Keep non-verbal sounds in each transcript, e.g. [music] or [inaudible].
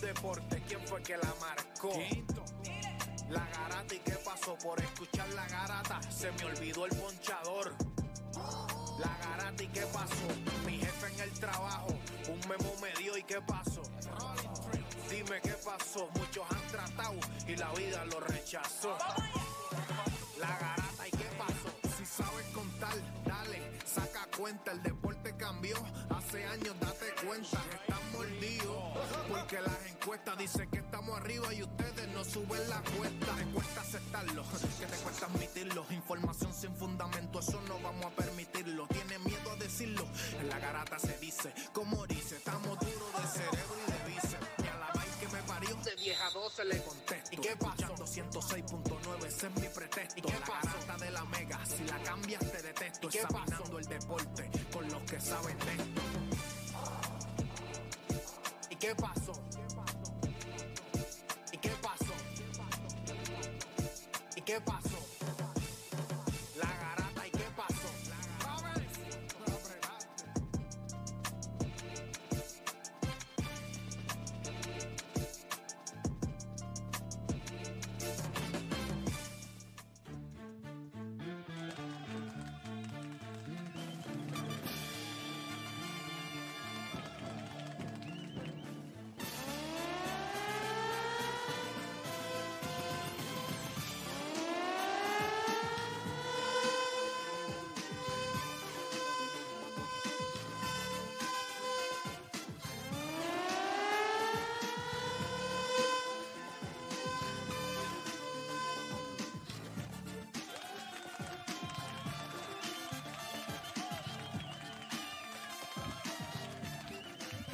deporte, ¿quién fue que la marcó? La garata, ¿y qué pasó? Por escuchar la garata, se me olvidó el ponchador. La garata, ¿y qué pasó? Mi jefe en el trabajo, un memo me dio, ¿y qué pasó? Dime qué pasó, muchos han tratado y la vida lo rechazó. La garata, cuenta, el deporte cambió, hace años date cuenta, están mordidos, porque las encuestas dicen que estamos arriba y ustedes no suben la cuesta, te cuesta aceptarlo, que te cuesta admitirlo, información sin fundamento, eso no vamos a permitirlo, tiene miedo a decirlo, en la garata se dice, como dice, estamos duros de cerebro y de bíceps, y a la vaina que me parió, de 10 a 12 le contesto, ¿y qué pasó? 106.9, ese es mi pretexto, ¿y qué la garata de la mega, si la cambias te detesto, ¿Y qué examinando el deporte con los que saben de esto. ¿Y qué pasó? ¿Y qué pasó? ¿Y qué pasó? La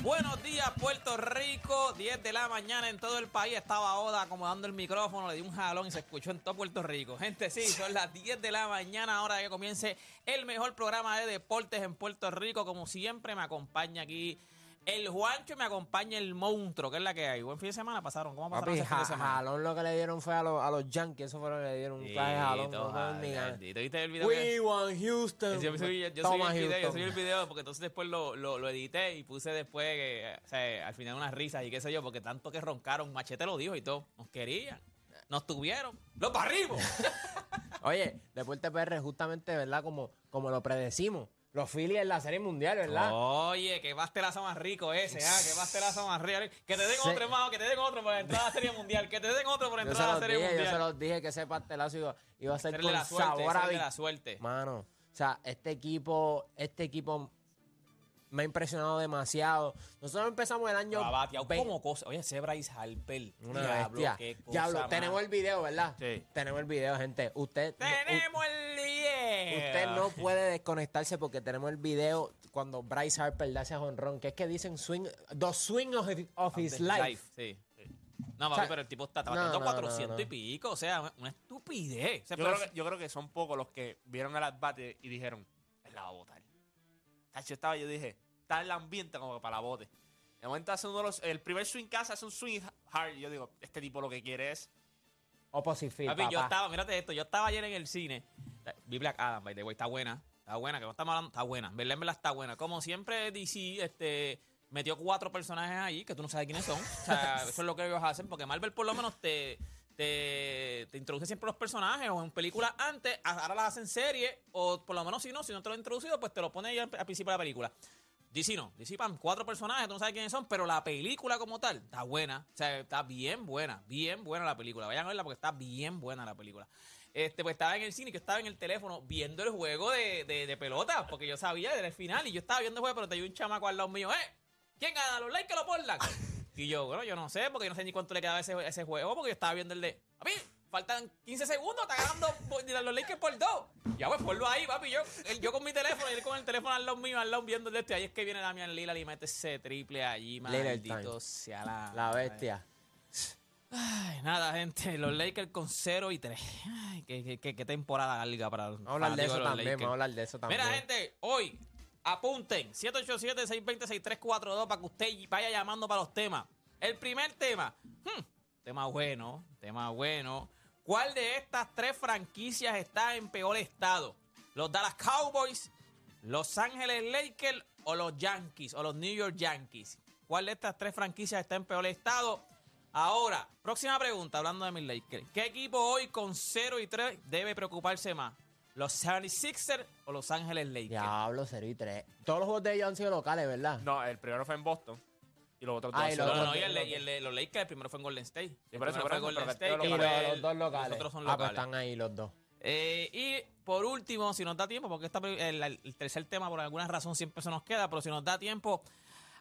Buenos días, Puerto Rico. 10 de la mañana en todo el país. Estaba Oda acomodando el micrófono, le di un jalón y se escuchó en todo Puerto Rico. Gente, sí, son las 10 de la mañana, ahora que comience el mejor programa de deportes en Puerto Rico. Como siempre, me acompaña aquí el Juancho me acompaña el monstruo, que es la que hay. Buen fin de semana pasaron. ¿Cómo pasaron Papi, ese fin de semana? jalón lo que le dieron fue a los, a los Yankees, eso fue lo que le dieron, un de jalón. No ni. ¿Viste el video? que- We want Houston. Yo, subí, yo subí Toma, el video, yo subí el video porque entonces después lo, lo, lo edité y puse después que, o sea, al final unas risas y qué sé yo, porque tanto que roncaron, Machete lo dijo y todo, nos querían, nos tuvieron, los barrimos. [laughs] Oye, Deporte PR, justamente, ¿verdad? Como, como lo predecimos, los Phillies en la Serie Mundial, ¿verdad? Oye, que pastelazo más rico ese, ah, que pastelazo más rico. Que te den otro, hermano, que te den otro por entrar a la Serie Mundial, que te den otro por entrar a la Serie dije, yo se Mundial. los dije que ese pastelazo iba, iba a ser con la suerte, sabor a la suerte. Mano, o sea, este equipo, este equipo me ha impresionado demasiado. Nosotros empezamos el año... 20 como cosa. Oye, ese Bryce Harper. Una diablo, bestia. qué cosa Diablo, más. tenemos el video, ¿verdad? Sí. Tenemos el video, gente. Usted... u- Tenemos el video. Usted no puede desconectarse porque tenemos el video cuando Bryce Harper le hace a honrón, que es que dicen swing, the swing of, of his life. Sí. sí. No, O papi, sea, pero el tipo está batiendo no, 400 no, no. y pico. O sea, una estupidez. O sea, Yo creo, que, yo creo que son pocos los que vieron el at-bate y dijeron, él la va a botar. Tacho, estaba, yo dije, está en el ambiente como que para la bote. De momento hace uno de los, el primer swing casa hace un swing hard. Yo digo, este tipo lo que quiere es. Opposite field, Papi, yo papá. estaba, mírate esto, yo estaba ayer en el cine. Vi Black Adam, by the way, está buena. Está buena, que no estamos hablando, está buena. En verdad está buena. Como siempre, DC, este, metió cuatro personajes ahí que tú no sabes quiénes son. O sea, [laughs] eso es lo que ellos hacen, porque Marvel por lo menos te, te, te introduce siempre los personajes, o en películas antes, ahora las hacen serie, o por lo menos si no, si no te lo han introducido, pues te lo pone ya al principio de la película. DC no, DC pan, cuatro personajes, tú no sabes quiénes son, pero la película como tal está buena. O sea, está bien buena, bien buena la película. Vayan a verla porque está bien buena la película. Este, pues estaba en el cine, que estaba en el teléfono viendo el juego de, de, de pelota, porque yo sabía desde el final y yo estaba viendo el juego, pero te un chamaco al lado mío, ¡eh! ¿Quién gana? ¿Los likes o los porlas? Y yo, bueno, yo no sé, porque yo no sé ni cuánto le quedaba ese, ese juego, porque yo estaba viendo el de. A mí, faltan 15 segundos, está ganando los Lakers por dos. Ya pues, ponlo ahí, papi. Yo, yo con mi teléfono y él con el teléfono al lado mío, al lado viendo el de este. Ahí es que viene Damian Lillard y mete ese triple allí, maldito sea la... La bestia. Ay, nada, gente. Los Lakers con 0 y 3. Ay, qué, qué- qué- temporada larga para Vamos hablar de eso los también, Lakers. vamos a hablar de eso también. Mira, gente, hoy apunten 787-620-6342 para que usted vaya llamando para los temas. El primer tema, hmm, tema bueno, tema bueno. ¿Cuál de estas tres franquicias está en peor estado? ¿Los Dallas Cowboys, Los Ángeles Lakers o los Yankees o los New York Yankees? ¿Cuál de estas tres franquicias está en peor estado? Ahora, próxima pregunta, hablando de mis Lakers. ¿Qué equipo hoy con 0 y 3 debe preocuparse más? ¿Los 76ers o Los Ángeles Lakers? Diablo, 0 y 3. Todos los juegos de ellos han sido locales, ¿verdad? No, el primero fue en Boston. Y los otros Ah, dos y los No, no, no, y el, de- locales. y el de los Lakers, el primero fue en Golden State. El por eso, fue eso, Golden State. Y los, los dos locales. Los otros son Ah, pues locales. están ahí los dos. Eh, y por último, si nos da tiempo, porque esta, el, el tercer tema por alguna razón siempre se nos queda, pero si nos da tiempo,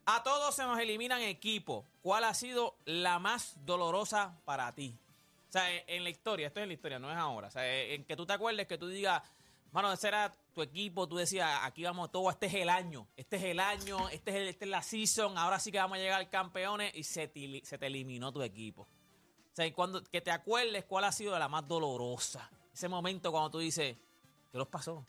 a todos se nos eliminan equipos. ¿Cuál ha sido la más dolorosa para ti? Sea, en, la historia, esto es en la historia, no es ahora. O sea, en que tú te acuerdes que tú digas, mano, ese era tu equipo, tú decías, aquí vamos todo, este es el año, este es el año, este es, el- esta es la season, ahora sí que vamos a llegar campeones y se te, se te eliminó tu equipo. O sea, y cuando, que te acuerdes cuál ha sido la más dolorosa. Ese momento cuando tú dices, ¿qué nos pasó?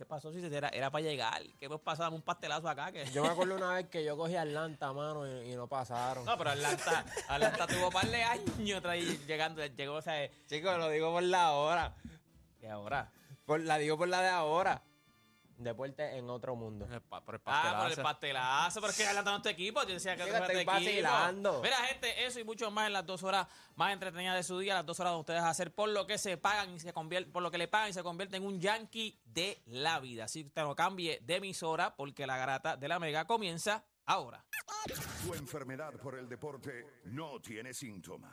¿Qué pasó? Si era, era para llegar. ¿Qué nos pasó? Dame un pastelazo acá. Que... Yo me [laughs] acuerdo una vez que yo cogí a Atlanta, mano, y, y no pasaron. No, pero Atlanta, Atlanta tuvo un par de años traí- llegando. Llegó, o sea, Chicos, lo digo por la hora. y ahora. Por, la digo por la de ahora. Deporte en otro mundo. Pa- Por el Ah, por el pastelazo. pastelazo, pero es que Atlanta no es tu equipo. Yo decía que tu estoy equipo. vacilando. Mira, gente, eso y mucho más en las dos horas más entretenidas de su día, las dos horas donde ustedes hacer por lo que se pagan y se convierte, por lo que le pagan y se convierte en un yankee de la vida. Así que usted no cambie de emisora porque la garata de la mega comienza ahora. Tu enfermedad por el deporte no tiene síntomas,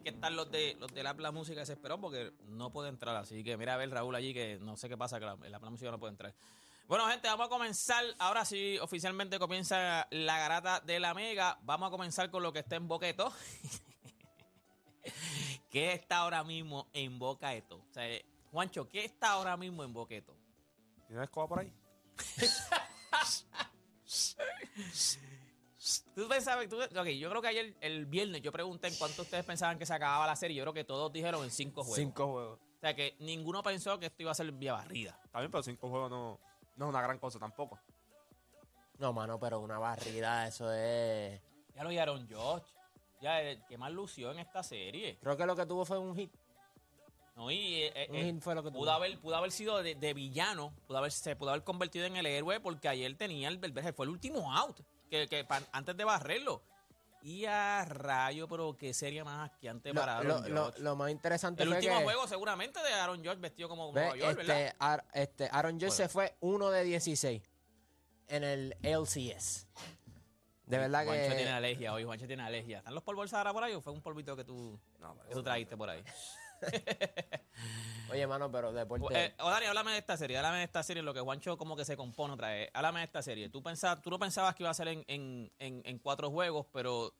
Tienen que estar los de los del Apla Música desesperados porque no puede entrar. Así que mira a ver Raúl allí que no sé qué pasa, que la- el Apla Música no puede entrar. Bueno, gente, vamos a comenzar. Ahora sí, oficialmente comienza la garata de la Mega. Vamos a comenzar con lo que está en Boqueto. [laughs] ¿Qué está ahora mismo en Boqueto? O sea, Juancho, ¿qué está ahora mismo en Boqueto? ¿Tienes escoba por ahí? [laughs] Tú pensabas, tú- ok, yo creo que ayer, el viernes, yo pregunté en cuánto ustedes pensaban que se acababa la serie. Yo creo que todos dijeron en cinco juegos. Cinco juegos. O sea, que ninguno pensó que esto iba a ser vía barrida. También, pero cinco juegos no, no es una gran cosa tampoco. No, mano, pero una barrida, eso es. Ya lo oyeron Josh. Ya, el que más lució en esta serie. Creo que lo que tuvo fue un hit. ¿no? Y eh, eh, Un eh, hit fue lo que tuvo. pudo, haber, pudo haber sido de, de villano, pudo haber, se pudo haber convertido en el héroe porque ayer tenía el, el- fue el último out, que, que pa- antes de barrerlo. Y a rayo, pero qué serie más asqueante Lo, para lo- Aaron lo- Judge. lo más interesante El fue último que, juego seguramente de Aaron George vestido como ve, Nueva York, ¿verdad? este, Ar- este, Aaron Judge Bueno. se fue 1 de 16 en el LCS. De verdad Juancho tiene que. alergia hoy, Juancho tiene alergia. ¿Están los polvos Sahara por ahí o fue un polvito que tú, No, que tú trajiste por ahí? [laughs] Oye, mano, pero deporte. Eh, o Dani, háblame de esta serie, háblame de esta serie, lo que Juancho como que se compone otra vez. Háblame de esta serie. Tú, pensabas, tú no pensabas que iba a ser en, en, en, en cuatro juegos, pero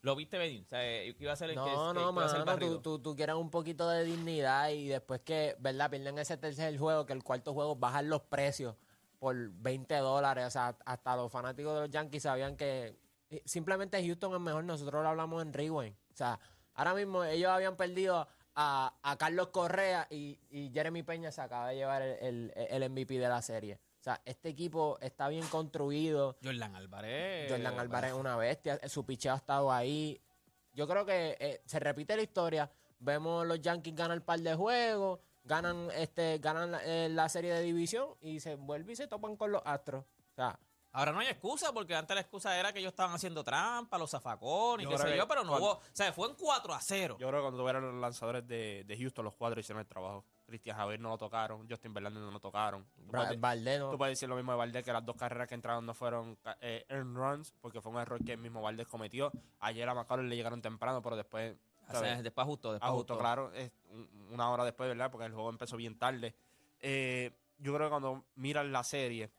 lo viste venir. O sea, eh, que iba a ser en No, que- no, que mano, barrido. tú, tú, tú quieres un poquito de dignidad y después que, ¿verdad? Pierden ese tercer juego, que el cuarto juego bajan los precios por 20 dólares. O sea, hasta los fanáticos de los Yankees sabían que eh, simplemente Houston es mejor. Nosotros lo hablamos en Rewind. O sea, ahora mismo ellos habían perdido a, a Carlos Correa y, y Jeremy Peña se acaba de llevar el, el, el MVP de la serie. O sea, este equipo está bien construido. Jordan Álvarez. Jordan Álvarez es una bestia, su picheo ha estado ahí. Yo creo que eh, se repite la historia. Vemos los Yankees ganan el par de juegos, ganan este ganan la, eh, la serie de división y se vuelven y se topan con los Astros. O sea, Ahora no hay excusa, porque antes la excusa era que ellos estaban haciendo trampa, los zafacones, qué sé que yo, pero no cuando- hubo. O sea, fue en 4 a 0. Yo creo que cuando tuvieron los lanzadores de, de Houston, los cuatro hicieron el trabajo. Cristian Javier no lo tocaron, Justin Verlander no lo tocaron. Valdez no- Tú puedes decir lo mismo de Valdés, que las dos carreras que entraron no fueron eh, earned runs, porque fue un error que el mismo Valdés cometió. Ayer a McCollum le llegaron temprano, pero después... O sea, ¿sabes? después ajustó, después justo, ajustó. claro, es un- una hora después, ¿verdad? Porque el juego empezó bien tarde. Eh, yo creo que cuando miras la serie,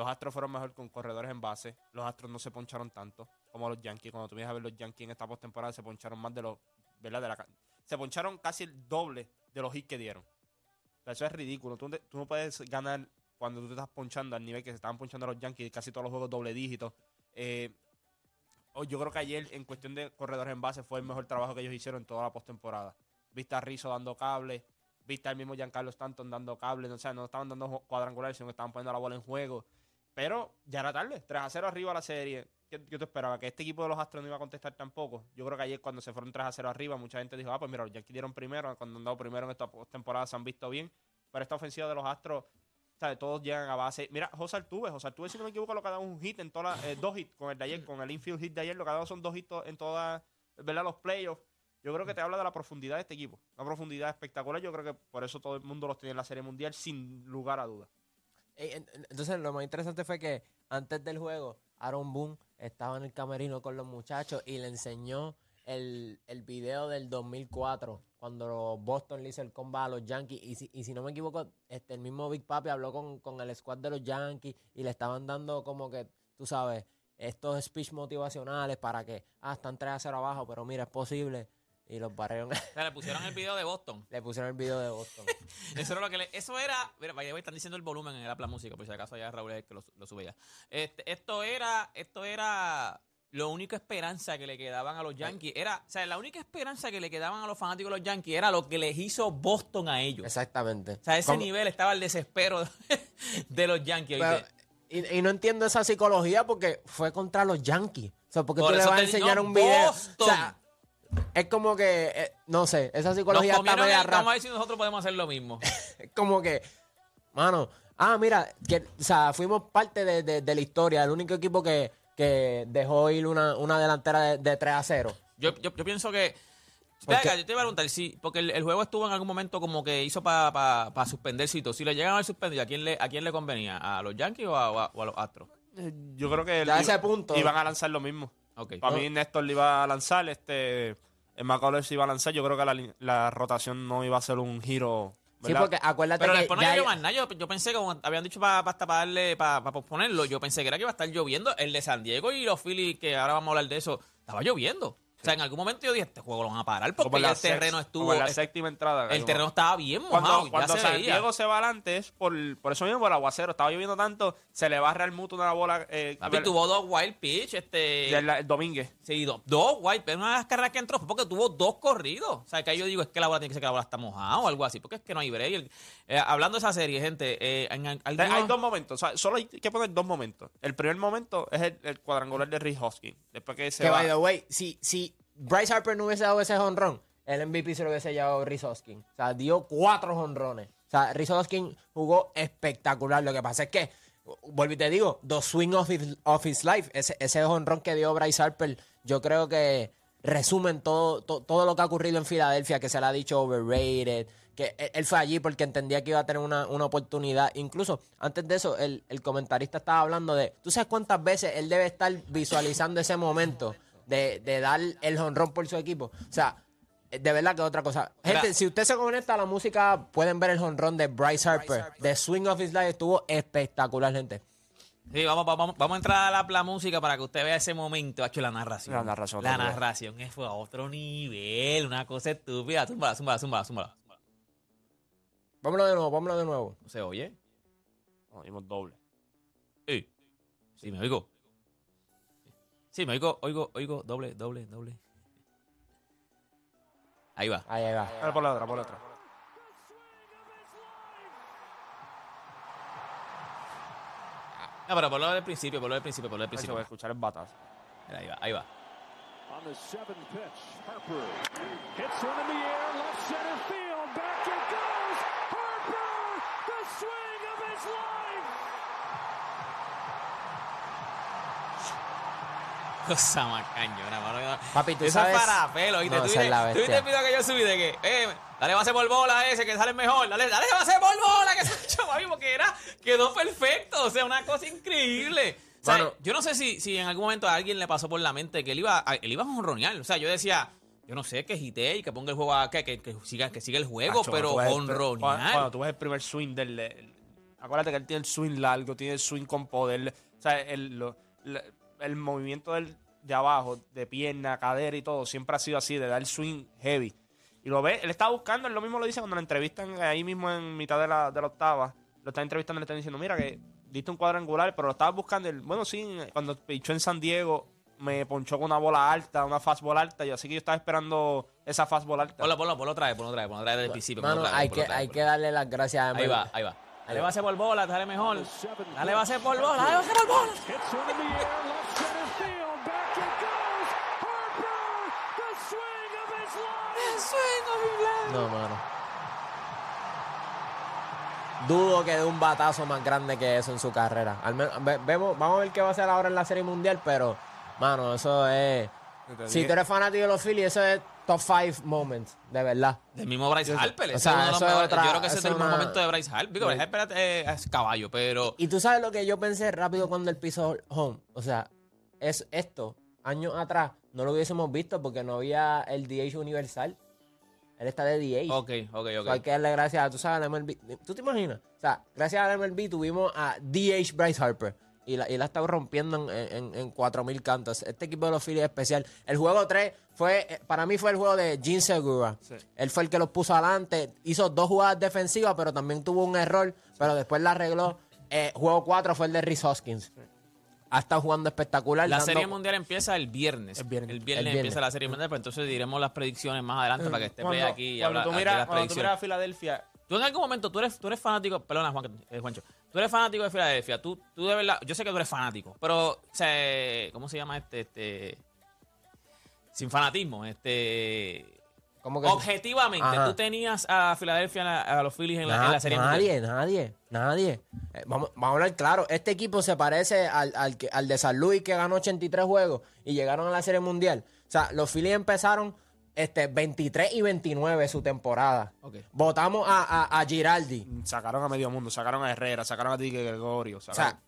los Astros fueron mejor con corredores en base. Los Astros no se poncharon tanto como los Yankees. Cuando tú vienes a ver los Yankees en esta postemporada, se poncharon más de los. ¿Verdad? De la, se poncharon casi el doble de los hits que dieron. O sea, eso es ridículo. Tú, no puedes ganar cuando tú te estás ponchando al nivel que se estaban ponchando los Yankees, casi todos los juegos doble dígito. eh, oh, yo creo que ayer, en cuestión de corredores en base, fue el mejor trabajo que ellos hicieron en toda la postemporada. Viste a Rizzo dando cable, viste al mismo Giancarlo Stanton dando cable, no, o sea, no estaban dando cuadrangulares, sino que estaban poniendo la bola en juego. Pero ya era tarde, 3 a 0 arriba la serie. ¿Qué, qué tú esperabas? ¿Que este equipo de los Astros no iba a contestar tampoco? Yo creo que ayer cuando se fueron 3 a 0 arriba, mucha gente dijo, ah, pues mira, Yankees dieron primero, cuando han dado primero en esta temporada se han visto bien. Pero esta ofensiva de los Astros, ¿sabes? todos llegan a base. Mira, José Altuve, José Altuve, si no me equivoco, lo que ha dado un hit en todas eh, dos hits con el de ayer, con el infield hit de ayer, lo que ha dado son dos hits en todas, ¿verdad? Los playoffs. Yo creo que te habla de la profundidad de este equipo. Una profundidad espectacular. Yo creo que por eso todo el mundo los tenía en la Serie Mundial, sin lugar a dudas. Eh, en- en- Entonces, lo más interesante fue que antes del juego, Aaron Boone estaba en el camerino con los muchachos y le enseñó el, el video del 2004, cuando Boston le hizo el combat a los Yankees. Y si, y si no me equivoco, este, el mismo Big Papi habló con, con el squad de los Yankees y le estaban dando como que, tú sabes, estos speech motivacionales para que, ah, están 3 a 0 abajo, pero mira, es posible. Y los barrieron, [laughs] O sea, le pusieron el video de Boston. [laughs] le pusieron el video de Boston. [laughs] Eso era lo que le- eso era, mira, están diciendo el volumen en el Apla Música, por si acaso allá Raúl es el que lo, lo sube ya. Este, esto era, esto era la única esperanza que le quedaban a los Yankees. Era, o sea, la única esperanza que le quedaban a los fanáticos de los Yankees era lo que les hizo Boston a ellos. Exactamente. O sea, a ese nivel estaba el desespero de los Yankees. Y, y no entiendo esa psicología porque fue contra los Yankees. O sea, porque Por tú le vas a enseñar un video. Boston. O sea, es como que, eh, no sé, esa Nos psicología está comieron media el- rara. vamos a ver si nosotros podemos hacer lo mismo. Es [laughs] como que, mano, ah, mira, que, o sea, fuimos parte de, de- de la historia, el único equipo que, que dejó ir una, una delantera de, de 3 a 0. Yo, yo, yo pienso que. Porque- Venga, yo te iba a preguntar, sí, porque el, el juego estuvo en algún momento como que hizo para pa, pa todo. Si lo llegan a suspender, ¿a quién le, a quién le convenía? ¿A los Yankees o a, o a- o a los Astros? Eh, Yo creo que Ya ese punto- iban a lanzar lo mismo. Ok. Para mí Néstor le iba a lanzar, este el McCullers se iba a lanzar. Yo creo que la, la rotación no iba a ser un giro. Sí, ¿verdad? porque acuérdate Pero que después no ya- llovió más nada. Yo, yo pensé, como habían dicho para hasta para darle, para posponerlo, yo pensé que era que iba a estar lloviendo. El de San Diego y los Phillies, que ahora vamos a hablar de eso, estaba lloviendo. O sea, en algún momento yo dije, este juego lo van a parar porque ya el terreno estuvo... como en la el- séptima entrada. el terreno estaba bien mojado, Cuando, ya cuando se San veía. Diego se va adelante es por, por eso mismo, por el aguacero. Estaba lloviendo tanto, se le barra el muto una bola. Eh, Papi, tuvo dos wild pitch, este... el Domínguez. Sí, dos, dos wild, pero una de las carreras que entró fue porque tuvo dos corridos. O sea, que ahí yo digo, es que la bola tiene que ser que la bola está mojada o algo así, porque es que no hay break. El- eh, hablando de esa serie, gente, eh, en, en- Hay dos momentos, o sea, solo hay que poner dos momentos. El primer momento es el, el cuadrangular de Rick Hoskins. Después que se Que, va. by the way, si, si Bryce Harper no hubiese dado ese honrón, el MVP se lo hubiese llevado Rhys Hoskins. O sea, dio cuatro honrones. O sea, Rhys Hoskins jugó espectacular. Lo que pasa es que, vuelvo y te digo, dos swing of his, of his life. Ese, ese honrón que dio Bryce Harper, yo creo que resumen todo, to- todo lo que ha ocurrido en Filadelfia, que se le ha dicho overrated, que él, él fue allí porque entendía que iba a tener una, una oportunidad. Incluso antes de eso, el, el comentarista estaba hablando de, ¿tú sabes cuántas veces él debe estar visualizando ese momento de, de dar el honrón por su equipo? O sea, de verdad que otra cosa. Gente, Mira. si usted se conecta a la música, pueden ver el honrón de Bryce Harper. The Swing of His Life estuvo espectacular, gente. Sí, vamos, vamos, vamos a entrar a la, la música para que usted vea ese momento. Ha hecho la narración. La narración, La nivel. narración es- fue a otro nivel. Una cosa estúpida. Zúmbala, zúmbala, zúmbala, zúmbala. Vámonos de nuevo, vámonos de nuevo. ¿No se oye? No, dimos doble. Sí. Sí, me oigo. Sí, me oigo, oigo, oigo, doble, doble, doble. Ahí va. Ahí, ahí va. Dale por la otra, por la otra. No, pero por lo del principio, por lo del principio, por lo del principio. a escuchar batazo. Mira, Ahí va, ahí va. On the seventh pitch, Harper hits one in the air, left center field. Cosa más cañona, mano. Papi, tú Eso sabes- es para pelo, ¿oíste? No, tú esa viste- tú viste el video que yo subí de que, eh, dale base por bola ese, que sale mejor. Dale, dale base por bola, que [laughs] se echó papi, porque era, quedó perfecto. O sea, una cosa increíble. O sea, Bueno. yo no sé si, si en algún momento a alguien le pasó por la mente que él iba, a, él iba a jonronear. O sea, yo decía, yo no sé, que gite y que ponga el juego, a, que, que, que siga, que siga el juego, Acho, pero el- Cuando, jonronear. cuando tú ves el primer swing del. el- acuérdate que él tiene el swing largo, tiene el swing con poder. O sea, el, lo- la- el movimiento del, de abajo, de pierna, cadera y todo, siempre ha sido así, de dar swing heavy. Y lo ve, él estaba buscando, él lo mismo lo dice cuando lo entrevistan ahí mismo en mitad de la, de la octava. lo están entrevistando y le están diciendo, mira que diste un cuadrangular, pero lo estabas buscando. El, bueno, sí, cuando pichó en San Diego, me ponchó con una bola alta, una fastball alta, y así que yo estaba esperando esa fastball alta. Ponlo, ponlo, ponlo otra vez, ponlo otra vez, ponlo otra vez desde el principio. Mano, hay que, hay que darle las gracias a. Ahí va, ahí va. Dale base por bola, dale mejor. Dale base por bola, dale base por bola. Hits one in the air, left center field. Back it goes. Harper, the swing of his life. No, mano. Dudo que dé un batazo más grande que eso en su carrera. Al menos, ve- vemos, vamos a ver qué va a hacer ahora en la Serie Mundial, pero, mano, eso es... Si tú eres fanático de los Phillies, eso es top 5 moments, de verdad. Del mismo Bryce Harper. o ese sea, es uno de los eso es mejores- otra- yo creo que ese es el mejor una- momento de Bryce Harper. Digo, Bryce Harper es, es caballo, pero. Y tú sabes lo que yo pensé rápido cuando él pisó home. O sea, es esto, años atrás, no lo hubiésemos visto porque no había el DH universal. Él está de DH. Ok, ok, So, ok. hay que darle gracias a, tú sabes, al MLB. ¿Tú te imaginas? O sea, gracias al MLB tuvimos a DH Bryce Harper. Y la, y la ha estado rompiendo en, en, en 4.000 cantos. Este equipo de los Phillies es especial. El juego 3 fue, eh, para mí fue el juego de Gene Segura. Sí. Él fue el que los puso adelante. Hizo dos jugadas defensivas, pero también tuvo un error. Pero después la arregló. Eh, juego 4 fue el de Rhys Hoskins. Ha estado jugando espectacular. La dando- serie mundial empieza el viernes. El viernes. El viernes El viernes. empieza la serie mundial, pues entonces diremos las predicciones más adelante para que esté Play Cuando, aquí y habla tú las cuando tú miras a. Filadelfia, Tú en algún momento, tú eres, tú eres fanático, perdona Juan, eh, Juancho, tú eres fanático de Filadelfia, tú, tú de verdad, yo sé que tú eres fanático, pero, o sea, ¿cómo se llama este, este, sin fanatismo, este, ¿Cómo que- objetivamente, Ajá. tú tenías a Filadelfia, a los Phillies en la, en Na- la serie nadie, mundial. nadie, nadie. Eh, vamos, vamos a hablar claro. Este equipo se parece al, al, de San Luis que ganó 83 juegos y llegaron a la Serie Mundial. O sea, los Phillies empezaron este, 23 y 29 su temporada. Ok. Votamos a, a, a Giraldi. sacaron a medio mundo, sacaron a Herrera, sacaron a Dique Gregorio. O sea,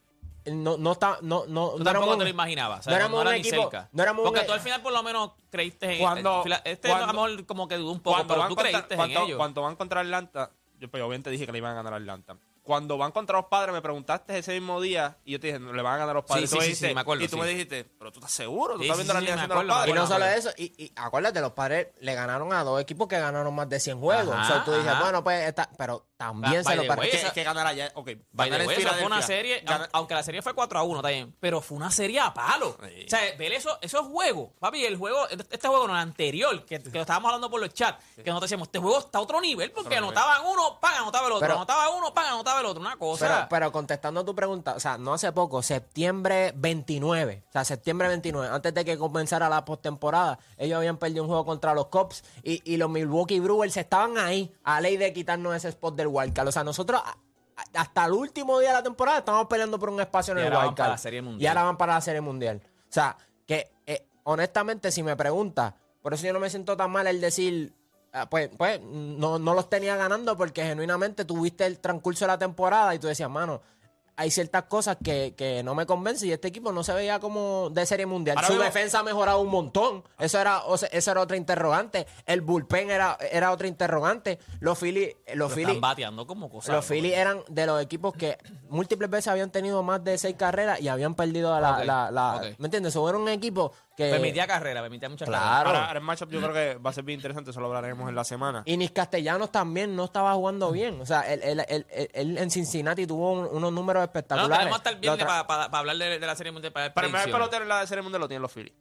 no, no está, no, no, Tú no tampoco éramos- te lo imaginabas, o sea, no no, éramos no era un equipo- cerca. no éramos Porque un- tú al final por lo menos creíste en Cuando- Fila- Este cuando- a lo mejor como que dudó un poco, pero tú contra- creíste cuando, en ellos. Cuando van contra Atlanta, yo pues, obviamente dije que le iban a ganar a Atlanta. Cuando van contra los padres, me preguntaste ese mismo día y yo te dije, no, le van a ganar a los padres. Sí, sí, me sí, dijiste- sí, me acuerdo, Y tú sí. me dijiste, pero tú estás seguro, tú Sí, estás sí, viendo la alineación de los padres. Y no solo eso, y, y acuérdate, los padres le ganaron a dos equipos que ganaron más de 100 juegos. O sea, tú dices, bueno, pues, esta- pero también se lo the pare- way, que- que, que ganar allá, ok. Ganar way, fue una serie, aunque la serie fue 4 a 1 también, pero fue una serie a palo. Sí. O sea, ver eso, esos juegos, papi, el juego, este juego no, el anterior, que, que lo estábamos hablando por los chats, que nosotros decíamos, este juego está a otro nivel, porque Otro nivel. anotaban uno, pan, anotaba el otro, Pero- anotaba uno, pan, anotaba el otro, una cosa. Pero, pero contestando tu pregunta, o sea, no hace poco, septiembre 29, o sea, septiembre 29, antes de que comenzara la postemporada, ellos habían perdido un juego contra los Cubs y, y los Milwaukee Brewers estaban ahí a ley de quitarnos ese spot del wildcard. O sea, nosotros hasta el último día de la temporada estábamos peleando por un espacio en Y el wildcard. Y ahora van para la Serie Mundial. O sea, que eh, honestamente, si me preguntas, por eso yo no me siento tan mal el decir... ah, Pues, pues no, no los tenía ganando porque genuinamente tuviste el transcurso de la temporada y tú decías, mano, hay ciertas cosas que, que no me convencen y este equipo no se veía como de serie mundial. Ahora Su defensa ha mejorado un montón. Eso era, o sea, eso era otra interrogante. El bullpen era, era otra interrogante. Los Phillies, los Lo Phillies, están bateando como cosas. los Phillies eran de los equipos que múltiples veces habían tenido más de seis carreras y habían perdido la... La, la- ok. ¿Me entiendes? Eso era un equipo que... Permitía carrera, permitía muchas Claro. Ahora, ahora el matchup yo creo que va a ser bien interesante, eso lo hablaremos en la semana. Y Nis Castellanos también no estaba jugando bien. O sea, él, él- él- él- él en Cincinnati tuvo un- unos números No, espectaculares. tenemos hasta el viernes La otra- para hablar de, de la serie mundial para el mejor pelotero en la serie mundial lo tienen los Phillies.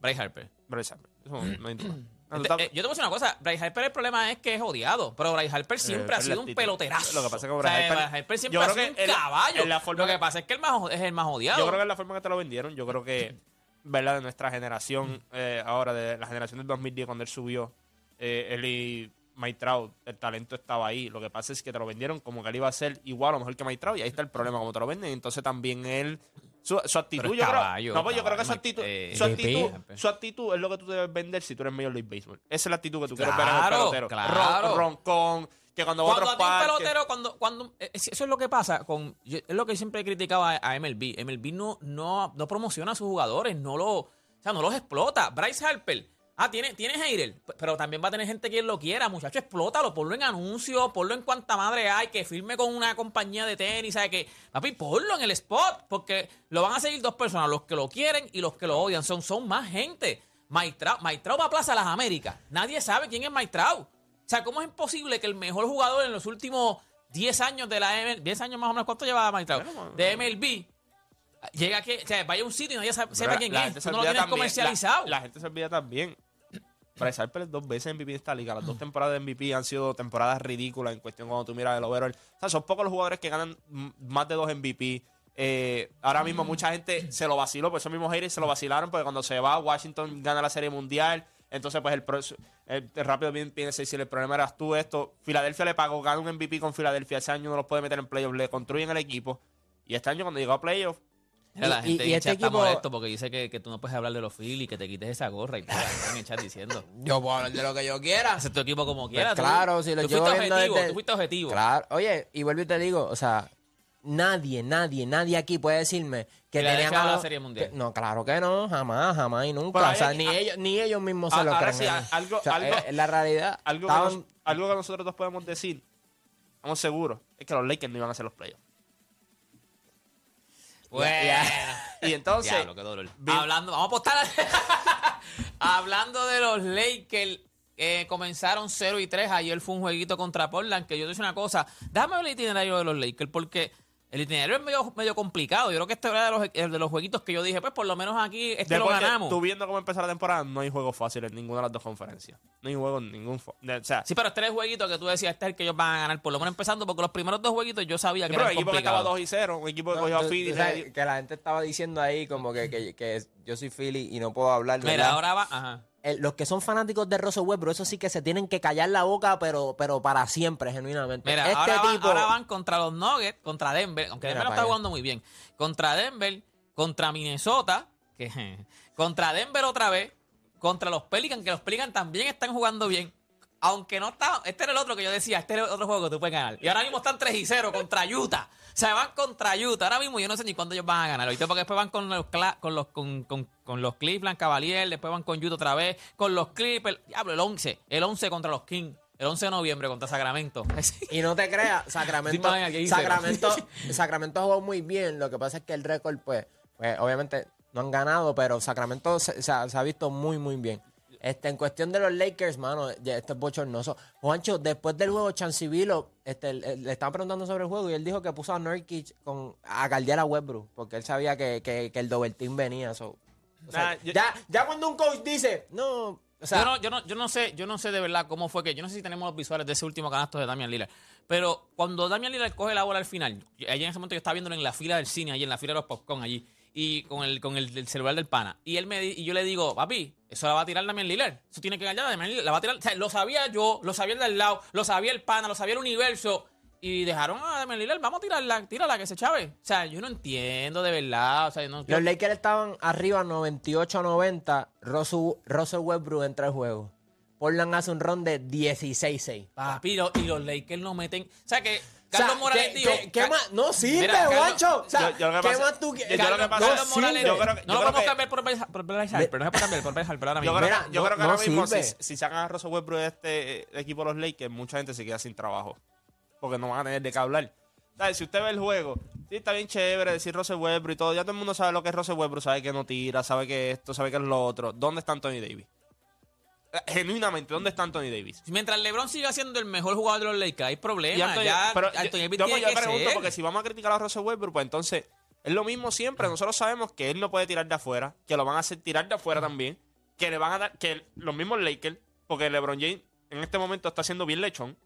Bryce Harper. Bryce Harper. Eso no hay duda. No, tú Este, eh, yo te voy a decir una cosa, Bryce Harper el problema es que es odiado, pero Bryce Harper siempre Eh, ha sido un peloterazo. Lo que pasa es que O Bryce sea, Harper- siempre ha sido un en- caballo. Lo que que- pasa es que el más, es el más odiado. Yo creo que es la forma que te lo vendieron. Yo creo que, [laughs] ¿verdad? De nuestra generación, eh, ahora, de la generación del 2010, cuando él subió, eh, él y Mike Trout, el talento estaba ahí. Lo que pasa es que te lo vendieron como que él iba a ser igual o mejor que Mike Trout. Y ahí está el problema, como te lo venden. Entonces también él. Su, su actitud, yo caballo, creo. No, pues yo creo que su actitud, eh, su, actitud, VP. su actitud es lo que tú debes vender si tú eres Major League Baseball. Esa es la actitud que tú quieres ver en el pelotero. claro. Ron- roncón, que cuando, Cuando otros a ti un pelotero, cuando, cuando, eh, eso es lo que pasa con, yo- es lo que siempre he criticado a, MLB. MLB no, no, no promociona a sus jugadores, no lo, o sea, no los explota. Bryce Harper, ah, tiene, tiene hater, pero también va a tener gente que lo quiera, muchacho, explótalo, ponlo en anuncios, ponlo en cuanta madre hay, que firme con una compañía de tenis, ¿sabes que Papi, ponlo en el spot, porque lo van a seguir dos personas, los que lo quieren y los que lo odian, son, son más gente. Maitrao, Maitrao va a Plaza Las Américas, nadie sabe quién es Maitrao. O sea, ¿cómo es imposible que el mejor jugador en los últimos 10 años de la MLB, 10 años más o menos, ¿cuánto lleva magistrado? de MLB. Llega aquí, o sea, vaya a un sitio y nadie sabe, sepa quién la es. Tú no lo tienes también- comercializado. La, la gente se olvida también. Bryce Harper dos veces MVP de esta liga. Las dos temporadas de MVP han sido temporadas ridículas en cuestión cuando tú miras el overall. O sea, son pocos los jugadores que ganan mm, más de dos MVP. Eh, ahora mismo mucha gente se lo vaciló, por eso mismos haters se lo vacilaron, porque cuando se va, Washington gana la Serie Mundial. Entonces, pues el, el- el rápido bien piensa decir, el problema eras tú esto. Filadelfia le pagó, gana un MVP con Filadelfia. Ese año no los puede meter en playoffs, le construyen el equipo. Y este año cuando llegó a playoffs, la Y- gente y el este está equipo- molesto porque dice que, que tú no puedes hablar de los Phillies, que te quites esa gorra y. Están en el chat diciendo. [laughs] Yo puedo hablar de lo que yo quiera. Hace tu equipo como quieras. tú- Pues claro, si lo tú llevo fuiste objetivo, desde- tú fuiste objetivo. Claro. Oye, y vuelvo y te digo, o sea, nadie, nadie, nadie aquí puede decirme que Filadelfia tenían a la Serie Mundial. que- no, claro que no, jamás, jamás y nunca. Pero o sea, hay- ni, a- ellos, ni ellos mismos se a- lo ahora creen. sí, algo- o sea, algo- es, es la realidad. algo, que nos- algo que nosotros dos podemos decir, estamos seguros, es que los Lakers no iban a hacer los playoffs. Bueno. Y entonces, [laughs] Diablo, qué dolor. Hablando, vamos a apostar. [laughs] Hablando de los Lakers, eh, comenzaron 0 y 3. Ayer fue un jueguito contra Portland. Que yo te digo una cosa. Déjame ver el itinerario de los Lakers, porque el itinerario es medio, medio complicado. Yo creo que este era de los, el de los jueguitos que yo dije, pues por lo menos aquí este lo después de- ganamos. tú viendo cómo empezó la temporada, no hay juegos fáciles en ninguna de las dos conferencias. No hay juegos en ningún... O sea, Sí, pero tres jueguitos que tú decías, este es el que ellos van a ganar, por lo menos empezando, porque los primeros dos jueguitos yo sabía que pero un eran equipo que estaba complicados. 2 y 0, un equipo que No, cogió Philly. tú sabes que la gente estaba diciendo ahí como que, que, que yo soy Philly y no puedo hablar. Mira, ¿verdad? ahora va. Ajá. El- los que son fanáticos de Russell Westbrook, eso sí que se tienen que callar la boca, pero, pero para siempre, genuinamente. Mira, este ahora, van, tipo, ahora van contra los Nuggets, contra Denver, aunque Mira Denver no está jugando muy bien. Contra Denver, contra Minnesota, que [laughs] contra Denver otra vez, contra los Pelicans, que los Pelicans también están jugando bien. Aunque no está, este era el otro que yo decía, este era el otro juego que tú puedes ganar. Y ahora mismo están 3 y 0 contra Utah. O sea, van contra Utah. Ahora mismo yo no sé ni cuándo ellos van a ganar. ¿oíste? Porque después van con los, con los, con, con- con los Cleveland Cavaliers, después van con Utah otra vez, con los Clippers. Diablo, el 11. El 11 contra los Kings. El 11 de noviembre contra Sacramento. [laughs] Y no te creas, Sacramento, Sí. Sacramento, [laughs] Sacramento jugó muy bien. Lo que pasa es que el récord, pues, pues obviamente no han ganado, pero Sacramento se, se se ha visto muy, muy bien. Este, en cuestión de los Lakers, mano, ya esto es bochornoso. Juancho, después del juego, Chancivilo, este, le estaban preguntando sobre el juego y él dijo que puso a Nurkic con, a galdear a Westbrook, porque él sabía que, que, que el double team venía. so. O sea, Nah, yo- ya, ya cuando un coach dice, no, o sea, yo, no, yo, no, yo no sé, yo no sé de verdad cómo fue que, yo no sé si tenemos los visuales de ese último canasto de Damian Lillard, pero cuando Damian Lillard coge la bola al final, allí en ese momento yo estaba viéndolo en la fila del cine, allí en la fila de los popcorn allí, y con el, con el, el celular del pana, y él me di- y yo le digo, papi, eso la va a tirar Damian Lillard, eso tiene que ganar Damian Lillard, la va a tirar, o sea, lo sabía yo, lo sabía el del lado, lo sabía el pana, lo sabía el universo, y dejaron a Damian Lillard, vamos a tirarla, tírala que se chave, o sea, yo no entiendo de verdad, o sea, no, yo- Los Lakers estaban arriba 98 a 90. Russell, Russell Westbrook entra al juego. Portland hace un ron de 16-6. Papi, y los Lakers no meten. O sea que Carlos O sea, Morales ¿qué- dijo. qué- más? No sirve, guacho. O sea, yo- yo ¿qué pasa- más tú yo quieres? lo que pasa- Carlos no Morales. sirve. yo creo que- no yo lo podemos que- cambiar por Bryce Harper. No se puede cambiar por Bryce Harper ahora Yo mismo. creo, Mira, que- yo no- creo que no ahora mismo, si, sirve. si sacan a Russell Westbrook de este equipo de los Lakers, mucha gente se queda sin trabajo. Porque no van a tener de qué hablar. Si usted ve el juego, sí, está bien chévere decir Russell Westbrook y todo. Ya todo el mundo sabe lo que es Russell Westbrook, sabe que no tira, sabe que esto, sabe que es lo otro. ¿Dónde está Anthony Davis? Genuinamente, ¿dónde está Anthony Davis? Mientras LeBron siga siendo el mejor jugador de los Lakers, hay problemas. Anthony- ya pero Anthony yo, Davis yo- tiene yo que pregunto, ser. porque si vamos a criticar a Russell Westbrook, pues entonces es lo mismo siempre. Nosotros sabemos que él no puede tirar de afuera, que lo van a hacer tirar de afuera también, que le van a dar, que los mismos Lakers, porque LeBron James en este momento está haciendo bien lechón.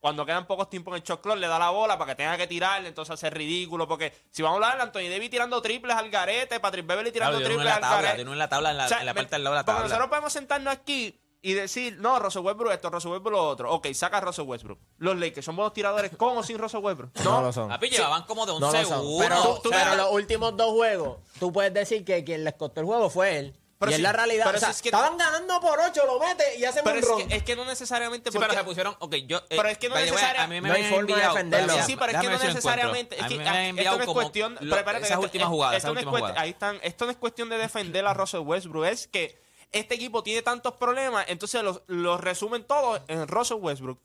Cuando quedan pocos tiempos en el shot clock, le da la bola para que tenga que tirarle, entonces hace ridículo. Porque si vamos a hablar de Anthony Davis tirando triples al garete, Patrick Beverly tirando Claro, triples en al tabla, garete. uno en la tabla, en la, O sea, en la parte del lado de la tabla. nosotros podemos sentarnos aquí y decir, no, Russell Westbrook esto, Russell Westbrook lo otro. Ok, saca a Russell Westbrook. Los Lakers son buenos tiradores con o sin Russell Westbrook. No lo son. Papi, llevaban como de un No segundo. Pero, o sea, pero los últimos dos juegos, tú puedes decir que quien les costó el juego fue él. Pero y es la realidad. pero O sea, es que- estaban ganando por 8, lo mete y hacen Pero un es que, es que no necesariamente. Sí, pero se pusieron. Ok, yo. eh, Pero es que no by the way, necesaria- a mí me no hay habían forma de enviado- defenderlo. déjame- Sí, pero es que no necesariamente. A mí me esto no es cuestión. lo- pero espérate, esas esto- últimas esto- jugadas. esto esas no es últimas cuest- jugadas. Ahí están. Esto no es cuestión de defender a Russell Westbrook. Es que este equipo tiene tantos problemas, entonces los, los resumen todos en Russell Westbrook.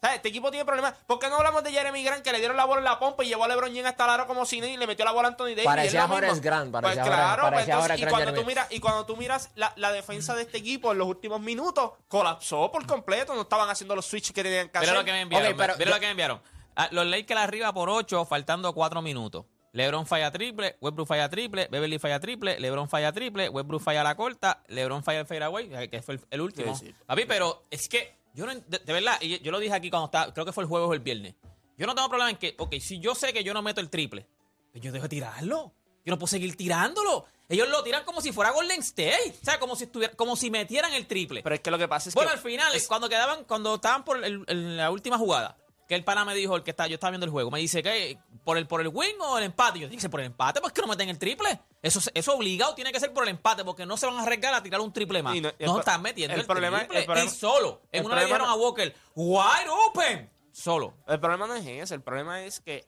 ¿Sabes? Este equipo tiene problemas. ¿Por qué no hablamos de Jeremy Grant que le dieron la bola en la pompa y llevó a LeBron James hasta el aro como cine y le metió la bola a Anthony Davis? Parecía Y es Grant, parecía pues claro, pues parecía entonces, y, Grant cuando tú miras, y cuando tú miras la, la defensa de este equipo en los últimos minutos, colapsó por completo. No estaban haciendo los switches que tenían que Mira hacer. lo que me enviaron. Ok, pero mira yo- lo que me enviaron. Ah, los Lakers arriba por 8, faltando 4 minutos. LeBron falla triple, Westbrook falla triple, Beverly falla triple, LeBron falla triple, Westbrook falla la corta, LeBron falla el fadeaway, que fue el, el último. Sí, sí. Papi, pero es que yo no, de, de verdad, y yo lo dije aquí cuando estaba, creo que fue el jueves o el viernes. Yo no tengo problema en que, ok, si yo sé que yo no meto el triple, pues yo dejo de tirarlo. Yo no puedo seguir tirándolo. Ellos lo tiran como si fuera Golden State. O sea, como si estuviera, como si metieran el triple. Pero es que lo que pasa es Bueno, que. al final, cuando quedaban, cuando estaban por el- el- la última jugada, que el pana me dijo, el que está, yo estaba viendo el juego, me dice que por el por el win o el empate. Yo dije, por el empate, pues que no meten el triple. Eso eso obligado tiene que ser por el empate, porque no se van a arriesgar a tirar un triple más. No- no, están metiendo el, el problema- triple. el problema- y solo. En el una le dijeron no- a Walker, wide open. Solo. El problema no es ese, el problema es que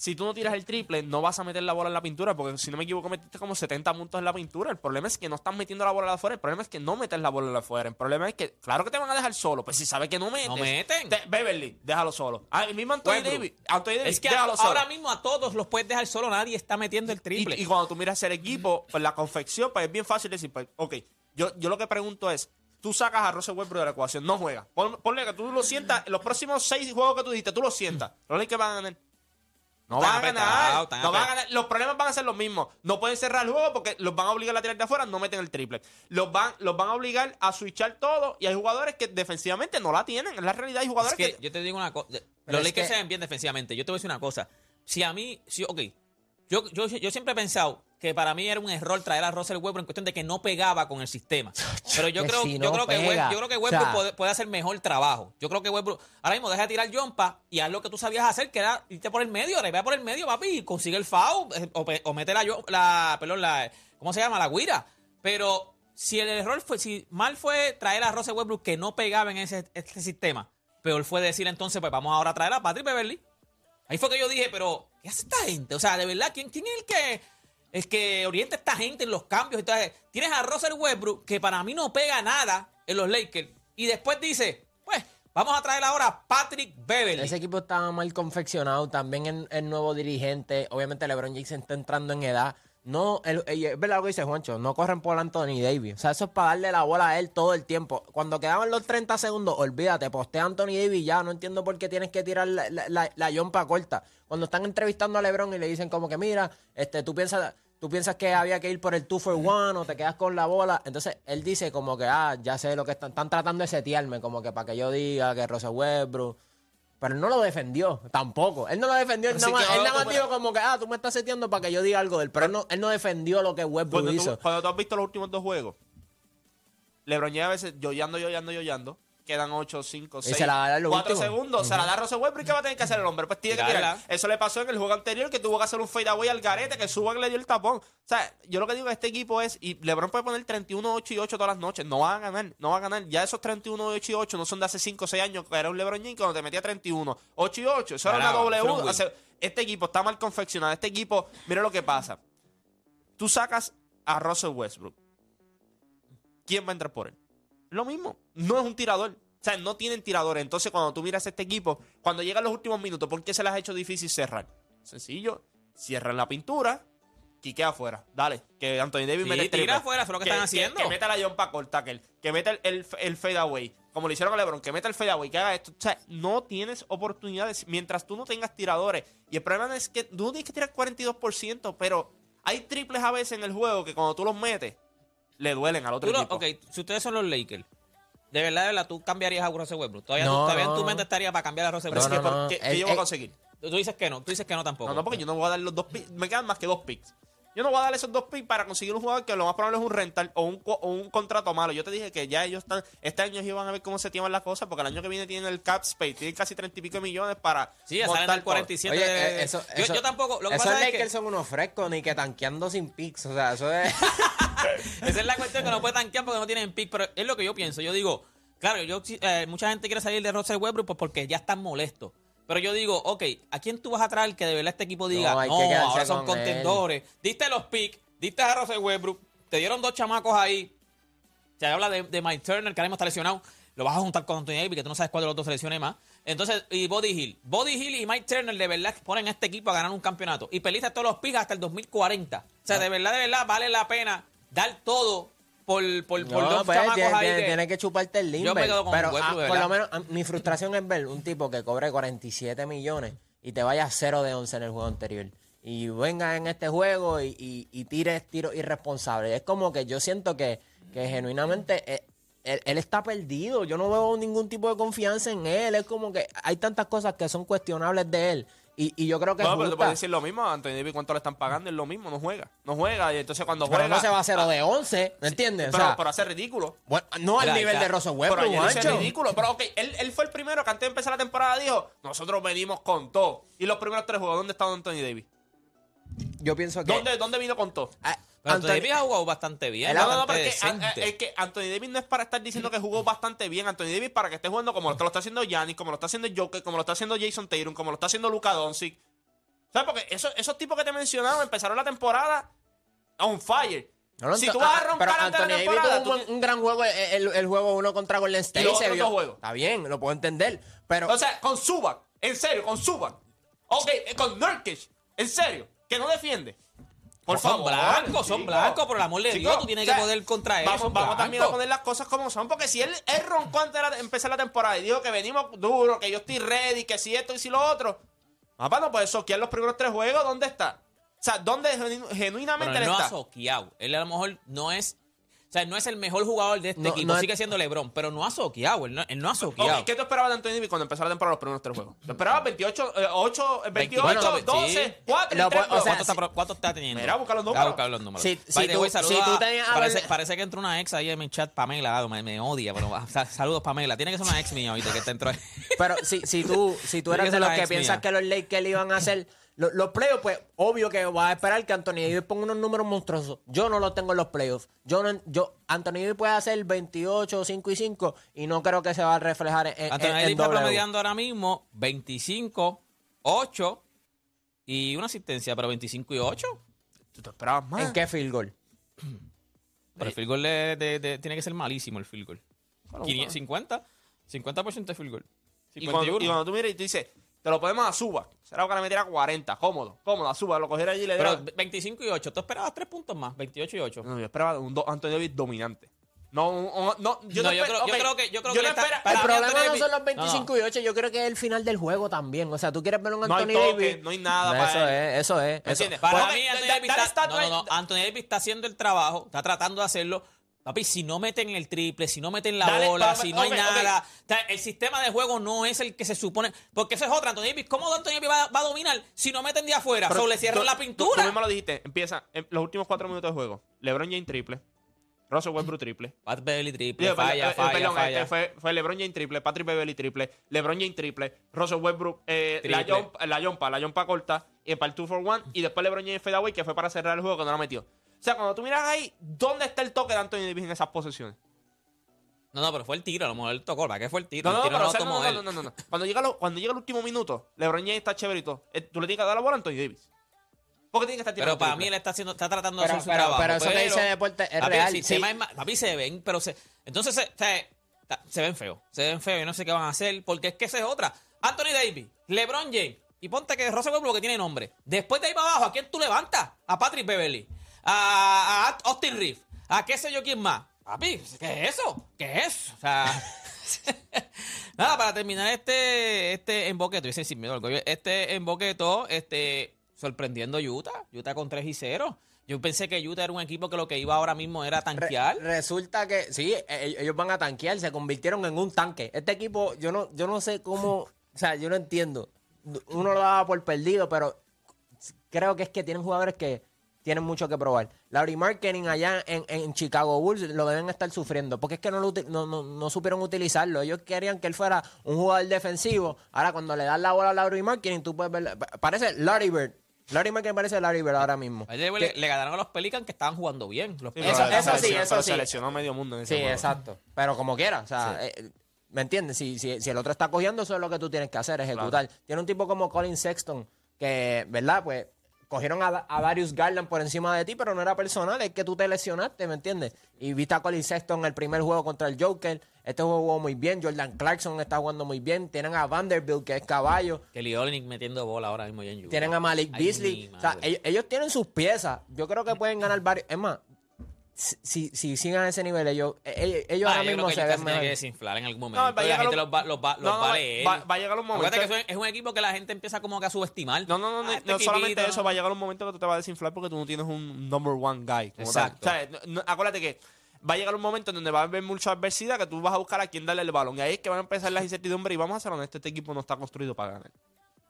si tú no tiras el triple, no vas a meter la bola en la pintura, porque si no me equivoco, metiste como 70 puntos en la pintura. El problema es que no estás metiendo la bola afuera, el problema es que no metes la bola afuera. El problema es que, claro que te van a dejar solo, pues si sabes que no metes. No meten. te- Beverly, déjalo solo. Ah, el mismo Anthony. Davis, Anthony Davis, Es que a- déjalo solo. ahora mismo a todos los puedes dejar solo, nadie está metiendo el triple. Y, y cuando tú miras el equipo, pues la confección, pues es bien fácil decir, pues, ok, yo, yo lo que pregunto es, tú sacas a Russell Westbrook de la ecuación, no juega. Pon- ponle que tú lo sientas, en los próximos seis juegos que tú dijiste, tú lo sientas. Los Lakers van a ganar. No van a ganar. No van a ganar. Los problemas van a ser los mismos. No pueden cerrar el juego porque los van a obligar a tirar de afuera, no meten el triple. Los van, los van a obligar a switchar todo y hay jugadores que defensivamente no la tienen. En la realidad hay Es jugadores que que... yo te digo una cosa. Los Lakers que- se ven bien defensivamente. Yo te voy a decir una cosa. Si a mí, si, ok, yo, yo, yo siempre he pensado que para mí era un error traer a Russell Westbrook en cuestión de que no pegaba con el sistema. Pero yo creo, si yo no creo que pega, West- yo creo que o Westbrook sea- puede, puede hacer mejor trabajo. Yo creo que Westbrook ahora mismo deja de tirar jumpa y haz lo que tú sabías hacer, que era irte por el medio, ahora ve por el medio, papi, y consigue el foul eh, o, o mete la, yo- la, perdón, la, ¿cómo se llama? La guira. Pero si el error fue, si mal fue traer a Russell Westbrook que no pegaba en ese este sistema, peor fue decir entonces, pues vamos ahora a traer a Patrick Beverly. Ahí fue que yo dije, pero, ¿qué hace esta gente? O sea, de verdad, ¿quién, quién es el que, el que orienta esta gente en los cambios? Entonces, tienes a Russell Westbrook, que para mí no pega nada en los Lakers, y después dice, pues, vamos a traer ahora a Patrick Beverly. Ese equipo estaba mal confeccionado, también el, el nuevo dirigente, obviamente LeBron James está entrando en edad. No, el- es verdad lo que dice Juancho, no corren por Anthony Davis. O sea, eso es para darle la bola a él todo el tiempo. Cuando quedaban los 30 segundos, olvídate, postea Anthony Davis ya, no entiendo por qué tienes que tirar la, la, la, la corta. Cuando están entrevistando a LeBron y le dicen como que, mira, este, tú piensas... Tú piensas que había que ir por el 2 for 1 o te quedas con la bola. Entonces, él dice como que, ah, ya sé lo que están, están tratando de setearme, como que para que yo diga que Russell Westbrook... Pero él no lo defendió, tampoco. Él no lo defendió. Él nada más, él nada más dijo como que, ah, tú me estás seteando para que yo diga algo de él. Pero él no, él no defendió lo que Westbrook Cuando tú, hizo. cuando tú has visto los últimos dos juegos, LeBron llega a veces yoyando, yoyando, yoyando. Quedan 8, 5, 6, se la da en lo 4 último. segundos. Se la da a Russell Westbrook. ¿Qué va a tener que hacer el hombre? Pues tiene que tirar. Eso le pasó en el juego anterior que tuvo que hacer un fadeaway al garete, que suba que le dio el tapón. O sea, yo lo que digo de este equipo es, y LeBron puede poner 31, 8 y 8 todas las noches. No va a ganar, no va a ganar. Ya esos 31, 8 y 8 no son de hace 5 o 6 años, que era un LeBron James cuando te metía 31, 8 y 8. Eso era una era un. O sea, este equipo está mal confeccionado. Este equipo, mira lo que pasa. Tú sacas a Russell Westbrook. ¿Quién va a entrar por él? Lo mismo. No es un tirador. O sea, no tienen tiradores. Entonces, cuando tú miras este equipo, cuando llegan los últimos minutos, ¿por qué se les ha hecho difícil cerrar? Sencillo. Cierran la pintura. Quique afuera. Dale. Que Anthony Davis Sí, mete el tira afuera, eso es lo que están haciendo. Que, meta la jumpa corta, que, que meta el, el, el fadeaway. Como le hicieron a LeBron, que meta el fadeaway, que haga esto. O sea, no tienes oportunidades mientras tú no tengas tiradores. Y el problema es que tú tienes que tirar 42%, pero hay triples a veces en el juego que cuando tú los metes, le duelen al otro Tú lo- equipo. ok, si ustedes son los Lakers, de verdad, de verdad, tú cambiarías a Russell Westbrook. Todavía, No, tú- todavía en tu mente estaría para cambiar a Russell es Westbrook. que, no, ¿por- no. ¿qué- qué yo Eh, voy a eh, conseguir? Tú dices que no, tú dices que no tampoco. No, no, porque yo no voy a dar los dos picks. Me quedan más que dos picks. Yo no voy a dar esos dos picks para conseguir un jugador que lo más probable es un rental o un, o un contrato malo. Yo te dije que ya ellos están. Este año ellos van a ver cómo se timan las cosas porque el año que viene tienen el cap space. Tienen casi 30 y pico de millones para. Sí, ya salen montar del 47 Oye, de- eh, eso, yo, eso- yo tampoco. Lo que esos pasa es Lakers que son unos frescos, ni que tanqueando sin picks. O sea, eso es. [laughs] [laughs] esa es la cuestión que no puede tanquear porque no tienen pick, pero es lo que yo pienso. Yo digo, claro, yo eh, mucha gente quiere salir de Russell Westbrook pues porque ya están molestos. Pero yo digo, ok, ¿a quién tú vas a traer que de verdad este equipo diga, No, ahora son con contendores? Diste los picks, diste a Russell Westbrook, te dieron dos chamacos ahí. Se habla de, de Mike Turner, que ahora mismo está lesionado. Lo vas a juntar con Anthony Davis, que tú no sabes cuál de los dos se lesione más. Entonces, y Body Hill. Body Hill y Mike Turner de verdad ponen a este equipo a ganar un campeonato. Y perdiste todos los picks hasta el 2040. O sea, de verdad, de verdad, vale la pena dar todo por, por, por No, dos pues, chamacos tiene, ahí tiene- que- tiene que chuparte el limber. Yo me quedo con pero ah, por lo menos ah, mi frustración es ver un tipo que cobre 47 millones y te vaya 0 de 11 en el juego anterior. Y venga en este juego y, y, y tires tiros irresponsables. Es como que yo siento que, que genuinamente eh, él, él está perdido. Yo no veo ningún tipo de confianza en él. Es como que hay tantas cosas que son cuestionables de él. Y, y yo creo que No, pero tú justa. puedes decir lo mismo. A Anthony Davis, ¿cuánto le están pagando? Es lo mismo, no juega. No juega. Y entonces cuando Pero juega. no se va a 0 de 11, ¿me entiendes? O Pero, sea, pero hace ridículo. bueno, no al nivel de Russell Pero ayer Juancho. ridículo. Pero ok, él, él fue el primero que antes de empezar la temporada dijo: Nosotros venimos con todo. Y los primeros tres juegos, ¿dónde estaba Anthony Davis? Yo pienso que... ¿Dónde, ¿Dónde vino con todo? Pero Anthony- Anthony Davis ha jugado bastante bien. No, no, no, bastante pero es que, a- es que Anthony Davis no es para estar diciendo que jugó bastante bien. Anthony Davis para que esté jugando como lo está haciendo Giannis, como lo está haciendo Joker, como lo está haciendo Jason Tatum, como lo está haciendo Luka Doncic. ¿Sabes? Porque esos, esos tipos que te he mencionado empezaron la temporada on fire. No, si tú vas a ah, roncar pero antes de la Anthony Davis temporada, tuvo tú un, un gran juego el, el- el juego uno contra Golden State. los se otros vio- dos juegos. Está bien, lo puedo entender. Pero O sea, con Subac. En serio, con Subac. Ok, eh, con Nurkic. En serio. Que no defiende. Por son favor. blancos, son chico. blancos, por el amor de Dios, tú tienes que poder contra Vamos, son vamos también a poner las cosas como son, porque si él, él roncó antes de empezar la temporada y dijo que venimos duro, que yo estoy ready, que si esto y si lo otro, papá no puede soquear los primeros tres juegos, ¿dónde está? O sea, ¿dónde genu- genuinamente Pero él no ha está? soqueado. Él a lo mejor no es. O sea, no es el mejor jugador de este No, equipo. no es- Sigue siendo LeBron, pero no ha soqueado. Él no, él no ha soqueado. ¿Qué tú esperabas de Anthony Davis cuando empezó la temporada los primeros tres juegos? ¿Tú esperabas 28, eh, 8, 28, Bueno, sí. 12, 4 Lo y 3 pu- o sea, ¿Cuánto, está, pro- cuánto está teniendo? Mira, busca los Voy a números. buscar los números. Si- si tú- si tenías a parece, que entró una ex ahí en mi chat, Pamela. Me, me odia, pero ah, sa- saludos, Pamela. Tiene que ser una ex mía, ¿viste? Que te entró ahí. Pero si, si tú, si tú que de los que piensas mía. que los Lakers iban a hacer lo- los, playoffs, pues obvio que vas a esperar que Anthony Davis ponga unos números monstruosos. Yo no los tengo en los playoffs. Yo no, yo, Anthony Davis puede hacer 28, 5 y 5 y no creo que se va a reflejar en, en, Anthony en Davis está W. promediando ahora mismo 25, 8 y una asistencia, pero 25 y 8. ¿Tú te esperabas más? ¿En qué field goal? [clears throat] Pero el field goal de- de- de- tiene que ser malísimo el field goal. Bueno, 500, 50, 50% de field goal. Y cuando, 51. y cuando tú miras y tú dices, te lo podemos a Suba. Será que le metiera 40, cómodo, cómodo, a Suba, lo cogiera allí y le diera. Pero 25 y 8. ¿Tú esperabas 3 puntos más? 28 y 8. No, yo esperaba un do- Anthony Davis dominante. No, un- un- no, yo No, no, yo creo- yo ok, creo que- yo creo yo que no está- espera- para el problema no son los no, 25 y 8, yo creo que es el final del juego también. O sea, tú quieres ver un No hay Anthony toque, Davis. no hay nada para Eso él. es, eso es. ¿Me eso- entiendes? Para mí, Anthony da- Davis, está, no, no, no, right- Anthony Davis está haciendo el trabajo, está tratando de hacerlo. Papi, si no meten el triple, si no meten la Dale, bola, pa- si no hay nada, o sea, el sistema de juego no es el que se supone. Porque eso es otra. Anthony Davis, ¿cómo Anthony Davis va, va a dominar si no meten de afuera? Pero le cierran la tú- Tú, pintura. mismo lo dijiste. Empieza en los últimos cuatro minutos de juego. LeBron James triple. Russell Westbrook triple. Pat Beverly triple, falla, eh, falla, perdón, falla. este fue, fue LeBron James triple, Patrick Beverly triple, LeBron James triple, Russell Westbrook, eh, la, jump, la jumpa corta, y para el 2 for 1, y después LeBron James fadeaway, que fue para cerrar el juego que no la metió. O sea, cuando tú miras ahí, ¿dónde está el toque de Anthony Davis en esas posiciones? No, no, pero fue el tiro, a lo mejor él tocó. ¿Para qué fue el tiro? No, no, el tiro pero no o sea, no, él. no, no, no, no. Cuando llega, lo- cuando llega el último minuto, LeBron James está chévere y todo. eh, Tú le tienes que dar la bola a Anthony Davis. Porque tiene que estar tirando Pero para triple. mí él está haciendo, está tratando de Pero- hacer su pero- trabajo. pero eso que dice Deporte es papi, real, El sistema sí. es más- papi, se ven, pero se, entonces se, se, se ven feos. Se ven feos y no sé qué van a hacer. Porque es que esa es otra. Anthony Davis, LeBron James. Y ponte que Russell Westbrook que tiene nombre. Después de ahí para abajo, ¿a quién tú levantas? A Patrick Beverly. A, a Austin Reeves. A qué sé yo quién más. Papi, ¿qué es eso? ¿Qué es? O sea... [laughs] Nada, para terminar este, este emboqueto, sin miedo al gol, este emboqueto, este, sorprendiendo a Utah, Utah con 3 y 0. Yo pensé que Utah era un equipo que lo que iba ahora mismo era Re- tanquear. resulta que sí, e- e- ellos van a tanquear, se convirtieron en un tanque. Este equipo, yo no, yo no sé cómo, o sea, yo no entiendo. Uno lo daba por perdido, pero creo que es que tienen jugadores que tienen mucho que probar. Laurie Marketing allá en, en Chicago Bulls lo deben estar sufriendo, porque es que no, lo no, no, no supieron utilizarlo. Ellos querían que él fuera un jugador defensivo. Ahora, cuando le das la bola a Laurie Marketing, tú puedes ver, parece Larry Bird. Larry Marketing parece Larry Bird ahora mismo. Ayer le, le ganaron a los Pelicans que estaban jugando bien. Los Sí, Pelicans. Eso- eso sí, eso pero sí. Se lesionó medio mundo en ese Sí, juego. exacto. Pero como quiera, o sea, eh, ¿me entiendes? Si, si, si el otro está cogiendo, eso es lo que tú tienes que hacer, ejecutar. Tiene un tipo como Colin Sexton, que, ¿verdad? Pues cogieron a, a Darius Garland por encima de ti, pero no era personal, es que tú te lesionaste, ¿me entiendes? Y viste a Colin Sexton en el primer juego contra el Joker, este juego jugó muy bien, Jordan Clarkson está jugando muy bien, tienen a Vanderbilt, que es caballo, Kelly Olynyk metiendo bola ahora mismo ya en Utah. tienen a Malik Beasley, o sea, ellos, ellos tienen sus piezas, yo creo que pueden ganar varios, es más, si, si sigan a ese nivel, ellos, ellos, ellos Ah, ahora yo creo mismo que se ven tienen que mejor. desinflar en algún No, momento. va a y la llegar gente los va, los va, los No, va a va- leer. va- va a llegar un momento- que es, es un equipo que la gente empieza como que a subestimar. No, no, no, no, Ah, este no solamente eso, va a llegar un momento que tú te vas a desinflar porque tú no tienes un number one guy. como tal. Exacto. O sea, no- no- acuérdate que va a llegar un momento en donde va a haber mucha adversidad que tú vas a buscar a quién darle el balón. Y ahí es que van a empezar las incertidumbres y vamos a ser honestos, este equipo no está construido para ganar.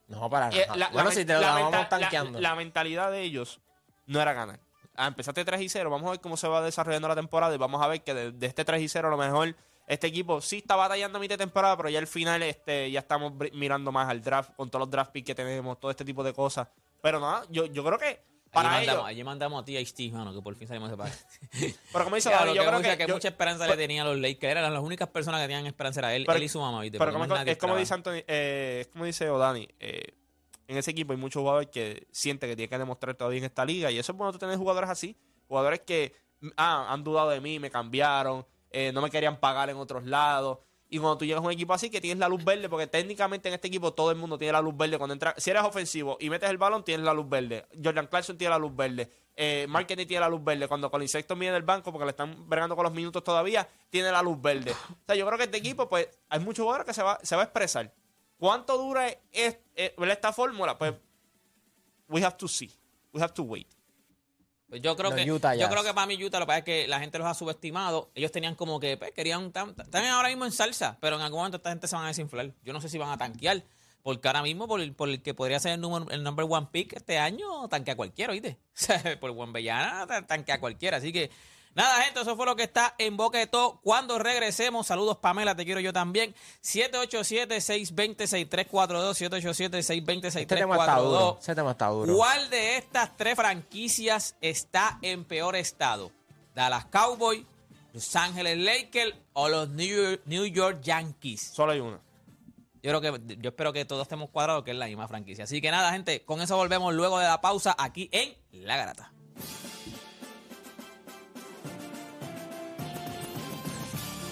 No, para Eh, nada. la- bueno, la si te lo la vamos tanqueando. La, la mentalidad de ellos no era ganar. Ah, empezaste 3 y 0. Vamos a ver cómo se va desarrollando la temporada y vamos a ver que de, de este 3 y 0 a lo mejor este equipo sí está batallando a mitad de temporada, pero ya al final este, ya estamos mirando más al draft con todos los draft picks que tenemos, todo este tipo de cosas. Pero nada, yo, yo creo que para allí, ellos... mandamos, allí mandamos a THT, mano, que por fin salimos de. [laughs] Pero como dice [laughs] Claro, que yo creo mucha, que... yo- mucha esperanza le tenían a los Lakers. Eran las únicas personas que tenían esperanza. Era él, Pero- él y su mamá. ¿viste? Pero como, es como dice Anthony, eh, es como dice Odani, eh, en ese equipo hay muchos jugadores que sienten que tienen que demostrar todavía en esta liga y eso es bueno tener jugadores así, jugadores que ah, han dudado de mí, me cambiaron, eh, no me querían pagar en otros lados. Y cuando tú llegas a un equipo así que tienes la luz verde, porque técnicamente en este equipo todo el mundo tiene la luz verde cuando entra. Si eres ofensivo y metes el balón, tienes la luz verde. Jordan Clarkson tiene la luz verde. Eh, tiene la luz verde. Cuando con insectos viene del banco, porque le están bregando con los minutos todavía, tiene la luz verde. O sea, yo creo que este equipo, pues, hay muchos jugadores que se va, se va a expresar. ¿Cuánto dura es- eh, esta fórmula? Pues, we have to see. We have to wait. Pues yo creo Los que Utah yo Jazz. creo que para mí Utah lo que pasa es que la gente los ha subestimado. Ellos tenían como que pues, querían tan- están ahora mismo en salsa, pero en algún momento esta gente se van a desinflar. Yo no sé si van a tanquear, porque ahora mismo por el, por el que podría ser el número el number one pick este año tanquea a cualquiera, ¿oíste? [laughs] O sea, por Juan Bellana ta- tanquea a cualquiera, así que Nada, gente, eso fue lo que está en boca de todo. Cuando regresemos, saludos Pamela, te quiero yo también. 787-620-6342, 787-620-6342. Este tema está duro. Ese tema está duro. ¿Cuál de estas tres franquicias está en peor estado? ¿Dallas Cowboys, Los Ángeles Lakers o los New New York Yankees? Solo hay una. Yo creo que yo espero que todos estemos cuadrados que es la misma franquicia. Así que nada, gente, con eso volvemos luego de la pausa aquí en La Garata.